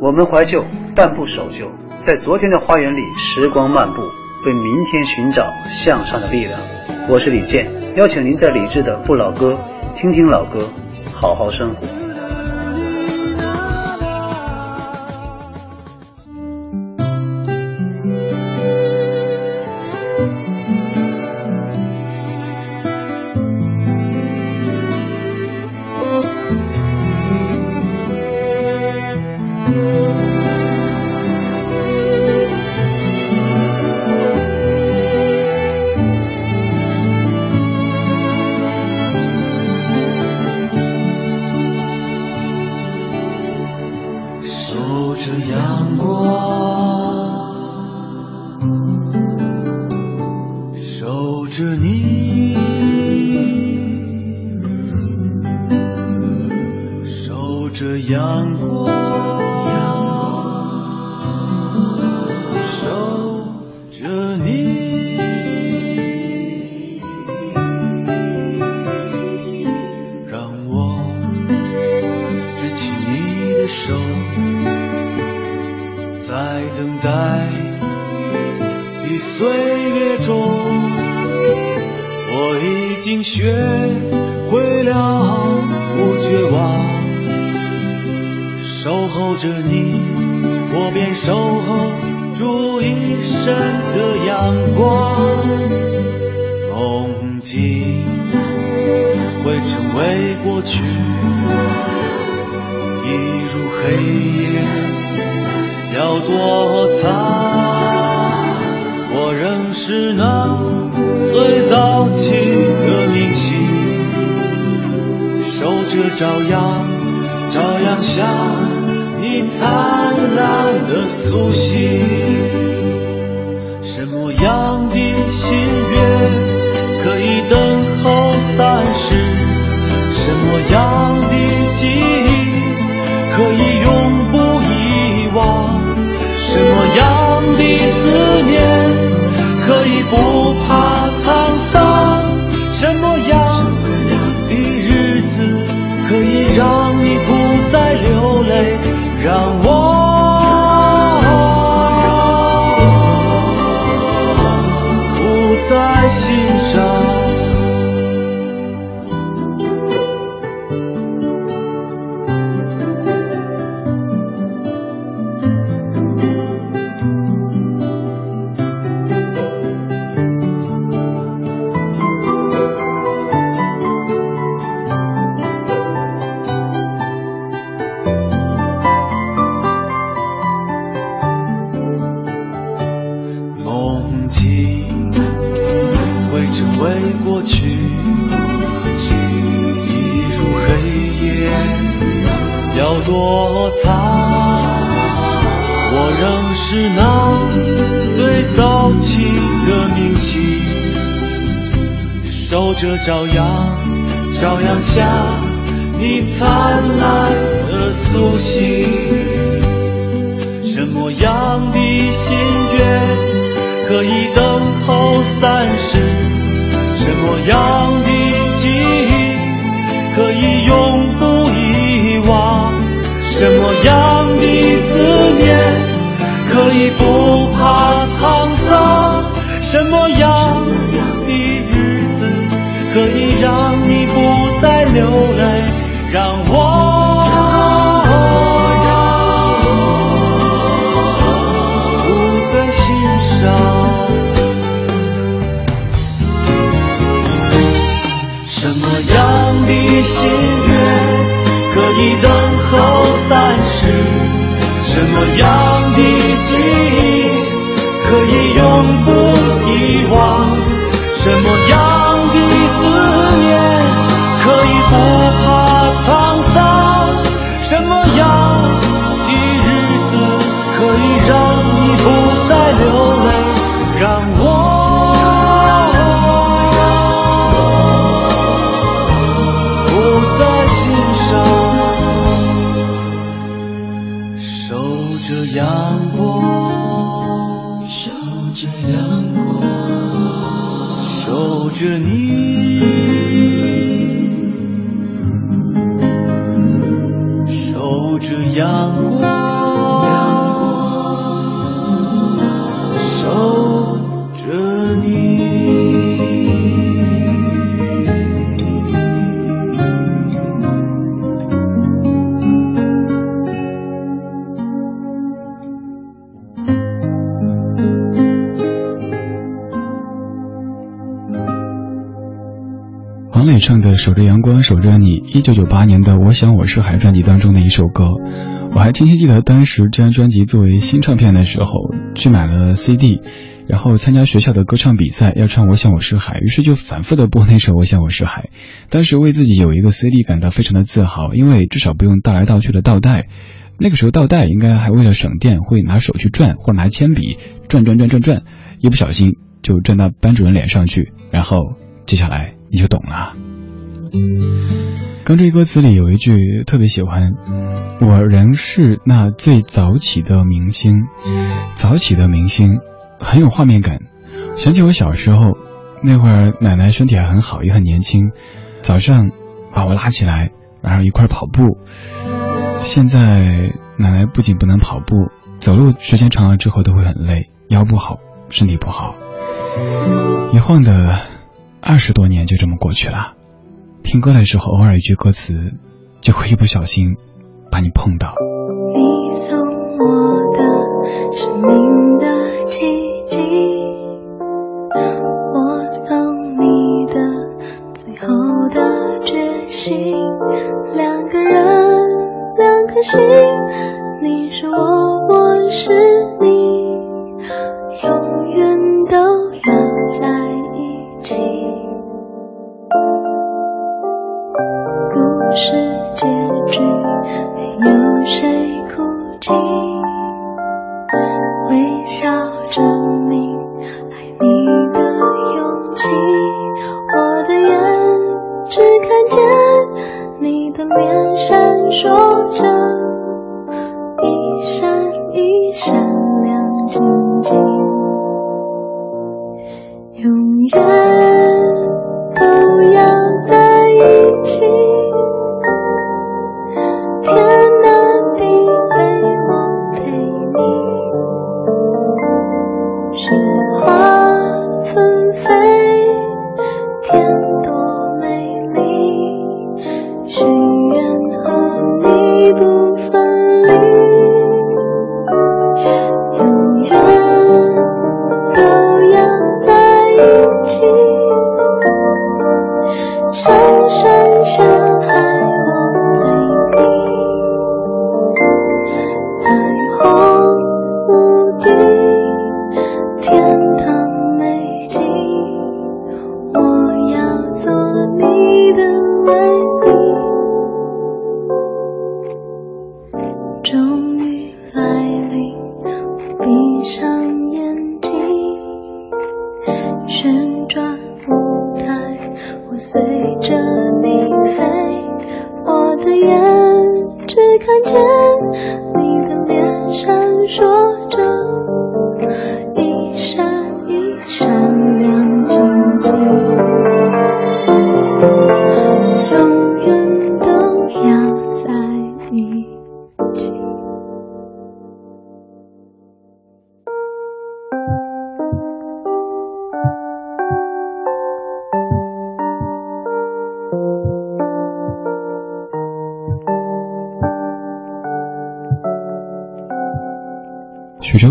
我们怀旧但不守旧。在昨天的花园里时光漫步为明天寻找向上的力量。我是李健邀请您在理智的不老歌听听老歌好好生活。阳光守着你守着阳光。阳光梦境会成为过去，一如黑夜要躲藏。我仍是那最早起的明星，守着朝阳，朝阳下，你灿烂的苏醒。什么样的心愿可以等候三世什么样要躲藏，我仍是那最早起的明星，守着朝阳，朝阳下你灿烂的苏醒。什么样的心愿可以等候三世？什么样的以不怕沧桑。什么样的日子可以让你不再流泪？阳光守着阳光守着你。《守着阳光守着你》，一九九八年的《我想我是海》专辑当中的一首歌。我还清晰记得当时这张专辑作为新唱片的时候，去买了 CD，然后参加学校的歌唱比赛要唱《我想我是海》，于是就反复的播那首《我想我是海》。当时为自己有一个 CD 感到非常的自豪，因为至少不用倒来倒去的倒带。那个时候倒带应该还为了省电会拿手去转，或拿铅笔转转转转转，一不小心就转到班主任脸上去，然后接下来。你就懂了。刚这歌词里有一句特别喜欢，我仍是那最早起的明星，早起的明星很有画面感。想起我小时候那会儿，奶奶身体还很好，也很年轻，早上把我拉起来，然后一块跑步。现在奶奶不仅不能跑步，走路时间长了之后都会很累，腰不好，身体不好，一晃的。二十多年就这么过去了，听歌的时候，偶尔一句歌词，就会一不小心把你碰到。你送我的生命的奇迹，我送你的最后的决心。两个人，两颗心，你是我，我是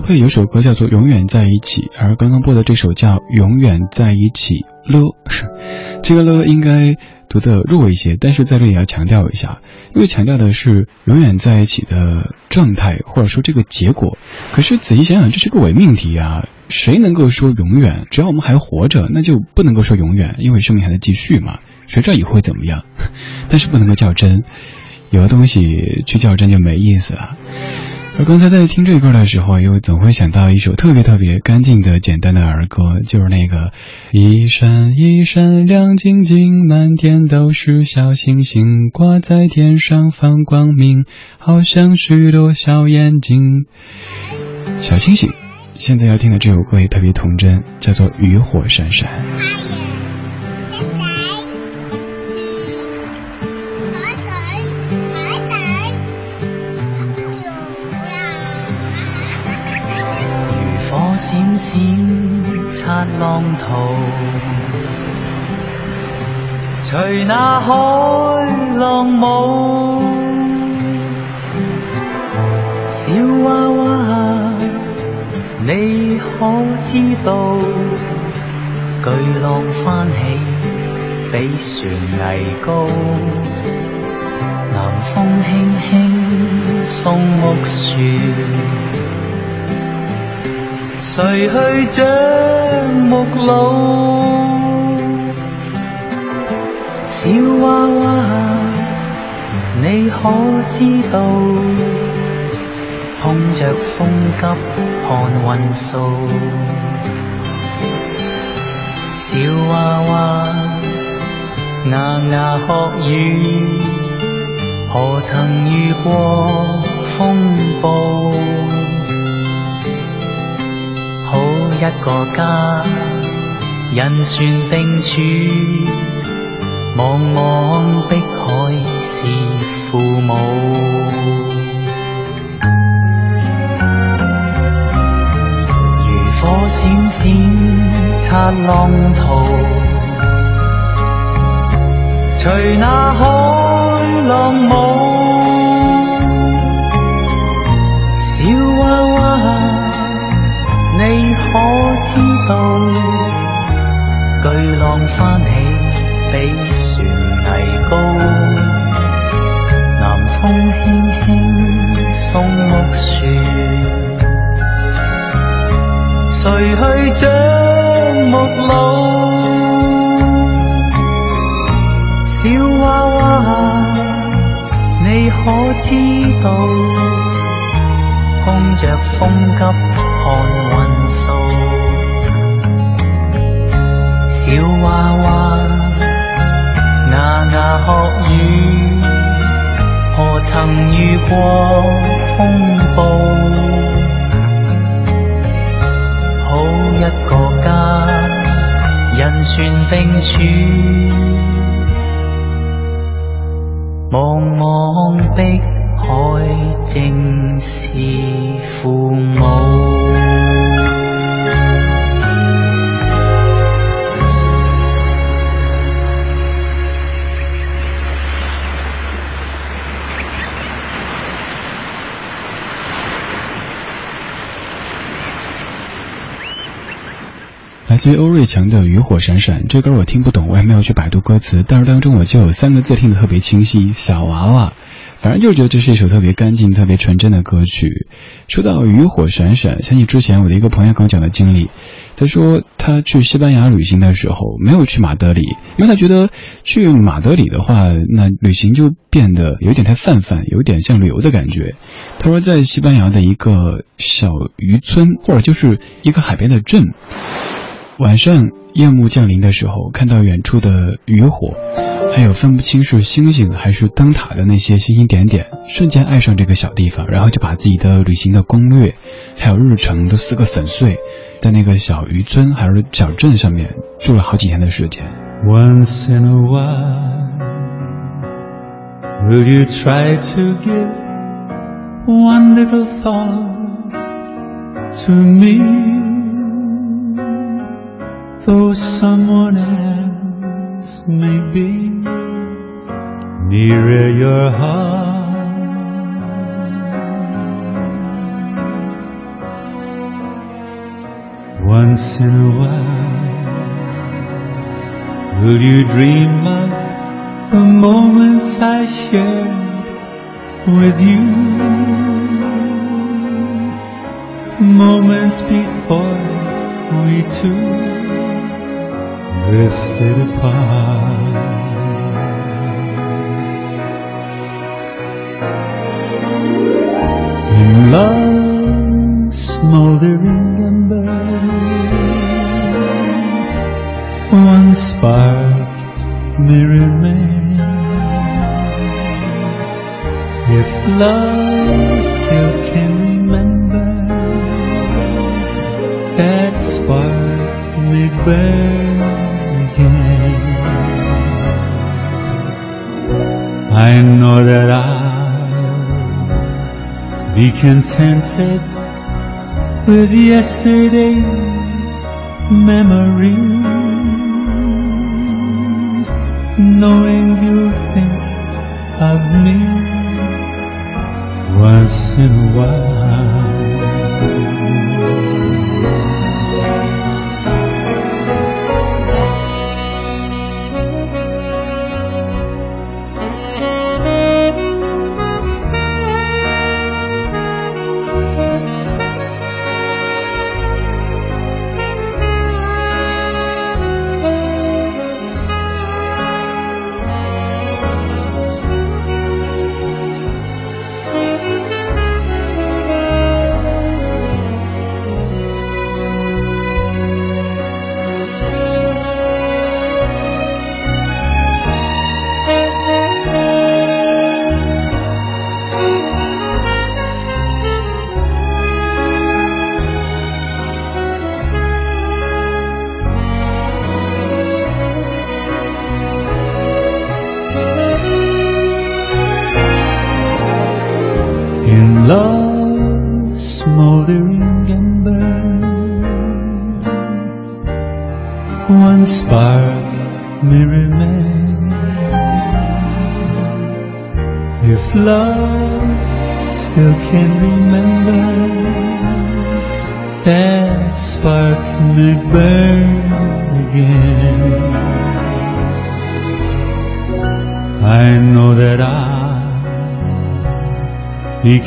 哲佩有首歌叫做《永远在一起》，而刚刚播的这首叫《永远在一起》了，这个了应该读的弱一些，但是在这里要强调一下，因为强调的是永远在一起的状态，或者说这个结果。可是仔细想想，这是个伪命题啊！谁能够说永远？只要我们还活着，那就不能够说永远，因为生命还在继续嘛。谁知道以后会怎么样？但是不能够较真，有的东西去较真就没意思了。而刚才在听这歌的时候，又总会想到一首特别特别干净的简单的儿歌，就是那个一闪一闪亮晶晶，满天都是小星星，挂在天上放光明，好像许多小眼睛。小星星，现在要听的这首歌也特别童真，叫做渔火闪闪。闪闪擦浪涛，随那海浪舞。小娃娃，你可知道？巨浪翻起，比船泥高。南风轻轻送木船，谁去将木路？小娃娃，你可知道？碰着风急看运数，小娃娃牙牙学语，何曾遇过风暴？一个家，人船定处，茫茫碧海是父母。如火闪闪擦浪涛，随那海浪舞。小娃娃，你可知道？巨浪翻起比船泥高，南风轻轻送木船。谁去将木路？小娃娃，你可知道？碰着风急看小娃娃，牙牙学语，何曾遇过风暴？好一个家，人船并处，茫茫碧海正是父母。来自于欧瑞强的《渔火闪闪》这歌我听不懂，我也没有去百度歌词，但是当中我就有三个字听得特别清晰：小娃娃。反正就是觉得这是一首特别干净、特别纯真的歌曲。说到《渔火闪闪》，想起之前我的一个朋友跟我讲的经历，他说他去西班牙旅行的时候没有去马德里，因为他觉得去马德里的话，那旅行就变得有点太泛泛，有点像旅游的感觉。他说在西班牙的一个小渔村，或者就是一个海边的镇。晚上夜幕降临的时候，看到远处的渔火，还有分不清是星星还是灯塔的那些星星点点，瞬间爱上这个小地方，然后就把自己的旅行的攻略，还有日程都撕个粉碎，在那个小渔村还是小镇上面住了好几天的时间。Once in a while, will you try to give one little thought to me? Though someone else may be nearer your heart. Once in a while, will you dream of the moments I shared with you? Moments before we two Lifted apart. Contented with yesterday's memories, knowing you'll think of me once in a while.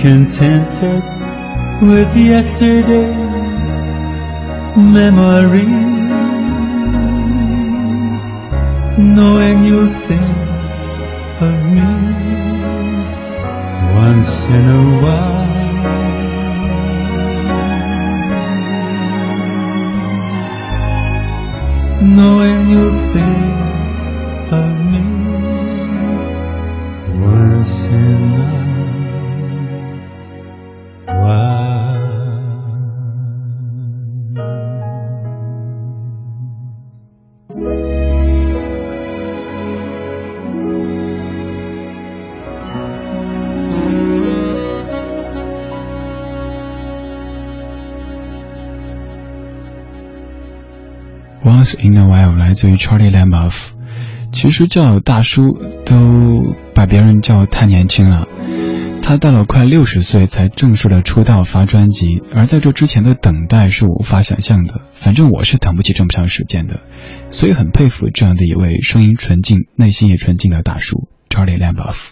Contented with yesterday's memory, knowing you'll think of me once in a while. Knowing you'll think of me Once in a while 来自于 Charlie Lamboff，其实叫大叔都把别人叫太年轻了。他到了快六十岁才正式的出道发专辑，而在这之前的等待是无法想象的。反正我是等不起这么长时间的，所以很佩服这样的一位声音纯净、内心也纯净的大叔 Charlie Lamboff。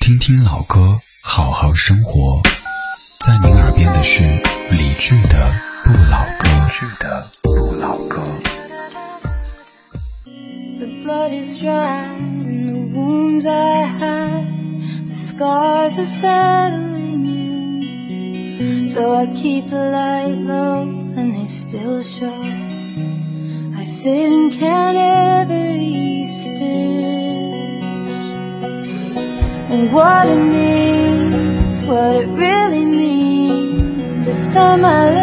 听听老歌，好好生活，在您耳边的是理智的 不老歌。的不老歌。 The blood is dry and the wounds I hide, the scars are settling in. So I keep the light low and they still show. I sit and count every stitch. And what it means, what it really means, it's time I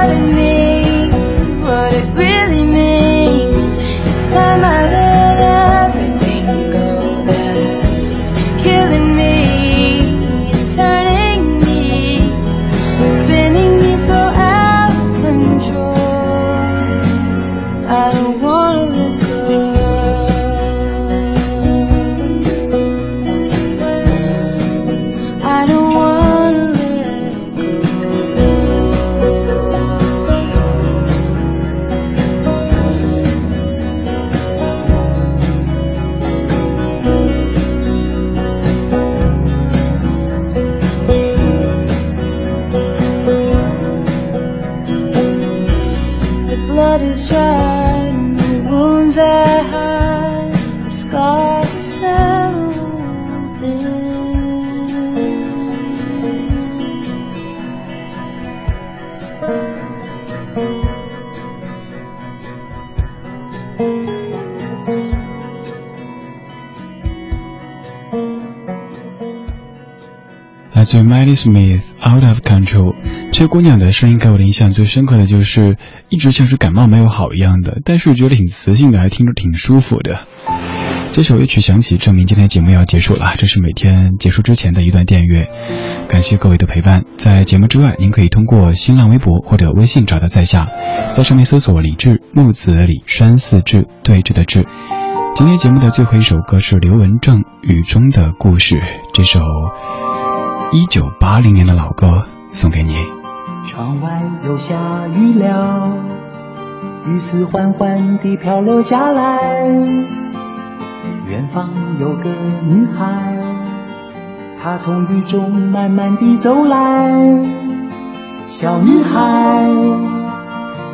telling me blood is dry and the wounds I hide, the scars are settled That's a Miley Smith, Out of Control. 这姑娘的声音给我的印象最深刻的就是一直像是感冒没有好一样的，但是觉得挺磁性的，还听着挺舒服的。这首乐曲响起，证明今天节目要结束了。这是每天结束之前的一段电乐。感谢各位的陪伴。在节目之外，您可以通过新浪微博或者微信找到在下，在上面搜索“李志木子李山寺志对峙的志”。今天节目的最后一首歌是刘文正《雨中的故事》，这首一九八零年的老歌送给你。窗外又下雨了，雨丝缓缓地飘落下来。远方有个女孩，她从雨中慢慢地走来。小女孩，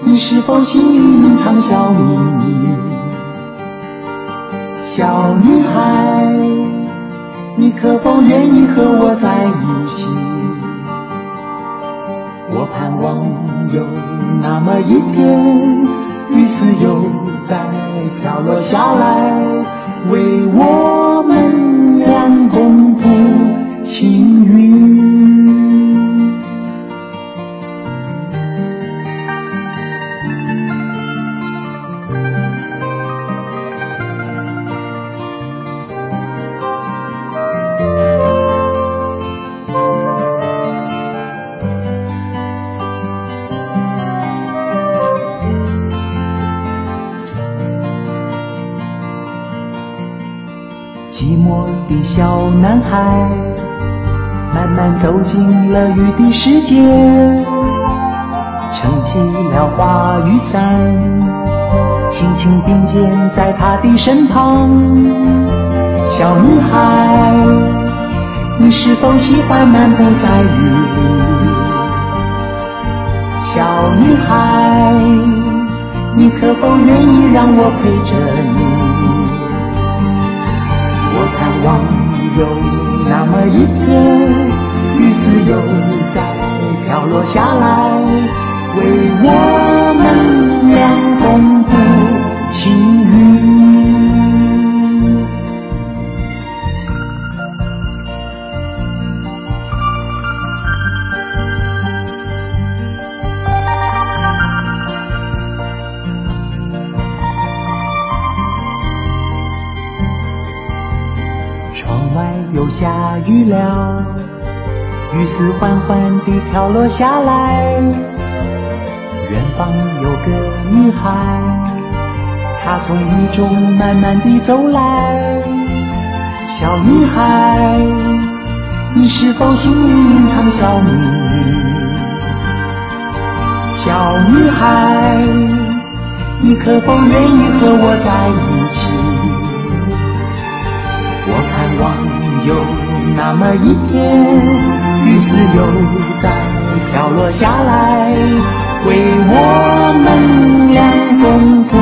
你是否心里隐藏小秘密？小女孩，你可否愿意和我在一起？我盼望有那么一天，雨丝又再飘落下来。为我的世界，撑起了花雨伞，轻轻并肩在他的身旁。小女孩，你是否喜欢漫步在雨里？小女孩，你可否愿意让我陪着你？我盼望。有那么一天，雨丝又再飘落下来，为我们俩共度青云。下雨了，雨丝缓缓地飘落下来。远方有个女孩，她从雨中慢慢地走来。小女孩，你是否心里隐藏小秘密？小女孩，你可否愿意和我在一起？我盼望。有那么一天，雨丝又在飘落下来，为我们俩共。